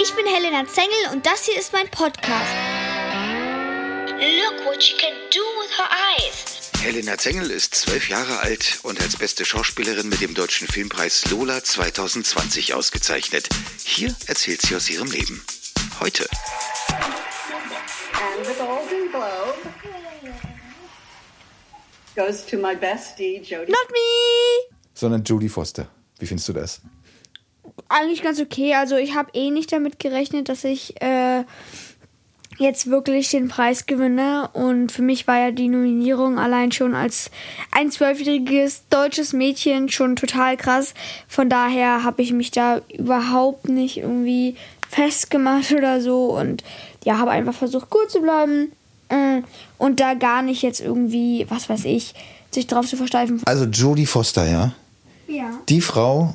ich bin Helena Zengel und das hier ist mein Podcast. Look what she can do with her eyes. Helena Zengel ist zwölf Jahre alt und als beste Schauspielerin mit dem Deutschen Filmpreis Lola 2020 ausgezeichnet. Hier erzählt sie aus ihrem Leben. Heute. And the Golden Globe goes to my bestie, Jodie. Not me! sondern Jodie Foster. Wie findest du das? Eigentlich ganz okay. Also ich habe eh nicht damit gerechnet, dass ich äh, jetzt wirklich den Preis gewinne. Und für mich war ja die Nominierung allein schon als ein zwölfjähriges deutsches Mädchen schon total krass. Von daher habe ich mich da überhaupt nicht irgendwie festgemacht oder so. Und ja, habe einfach versucht, cool zu bleiben. äh, Und da gar nicht jetzt irgendwie, was weiß ich, sich drauf zu versteifen. Also Jodie Foster, ja. Ja. Die Frau,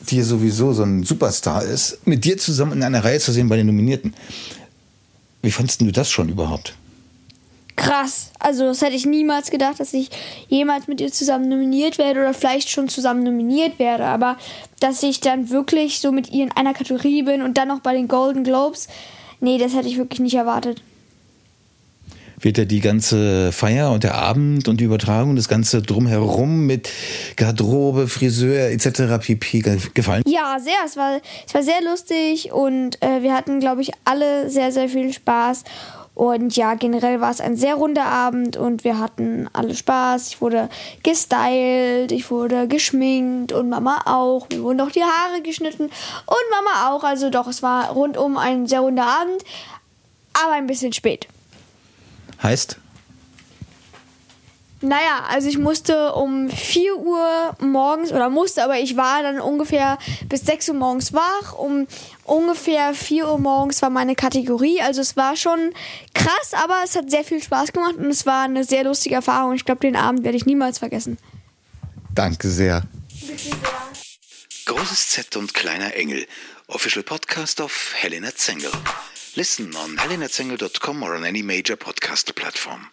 die sowieso so ein Superstar ist, mit dir zusammen in einer Reihe zu sehen bei den Nominierten. Wie fandest du das schon überhaupt? krass. Also das hätte ich niemals gedacht, dass ich jemals mit ihr zusammen nominiert werde oder vielleicht schon zusammen nominiert werde. Aber dass ich dann wirklich so mit ihr in einer Kategorie bin und dann noch bei den Golden Globes, nee, das hätte ich wirklich nicht erwartet. Wird dir die ganze Feier und der Abend und die Übertragung, das ganze drumherum mit Garderobe, Friseur etc. pp. ge- gefallen? Ja, sehr. Es war, es war sehr lustig und äh, wir hatten, glaube ich, alle sehr, sehr viel Spaß. Und ja, generell war es ein sehr runder Abend und wir hatten alle Spaß. Ich wurde gestylt, ich wurde geschminkt und Mama auch. Mir wurden auch die Haare geschnitten und Mama auch. Also doch, es war rundum ein sehr runder Abend, aber ein bisschen spät. Heißt, Naja, also ich musste um 4 Uhr morgens, oder musste, aber ich war dann ungefähr bis 6 Uhr morgens wach. Um ungefähr 4 Uhr morgens war meine Kategorie. Also es war schon krass, aber es hat sehr viel Spaß gemacht und es war eine sehr lustige Erfahrung. Ich glaube, den Abend werde ich niemals vergessen. danke sehr. Großes Z und kleiner Engel. Official podcast of Helena Zengel. Listen on helenazengel.com or on any major podcast platform.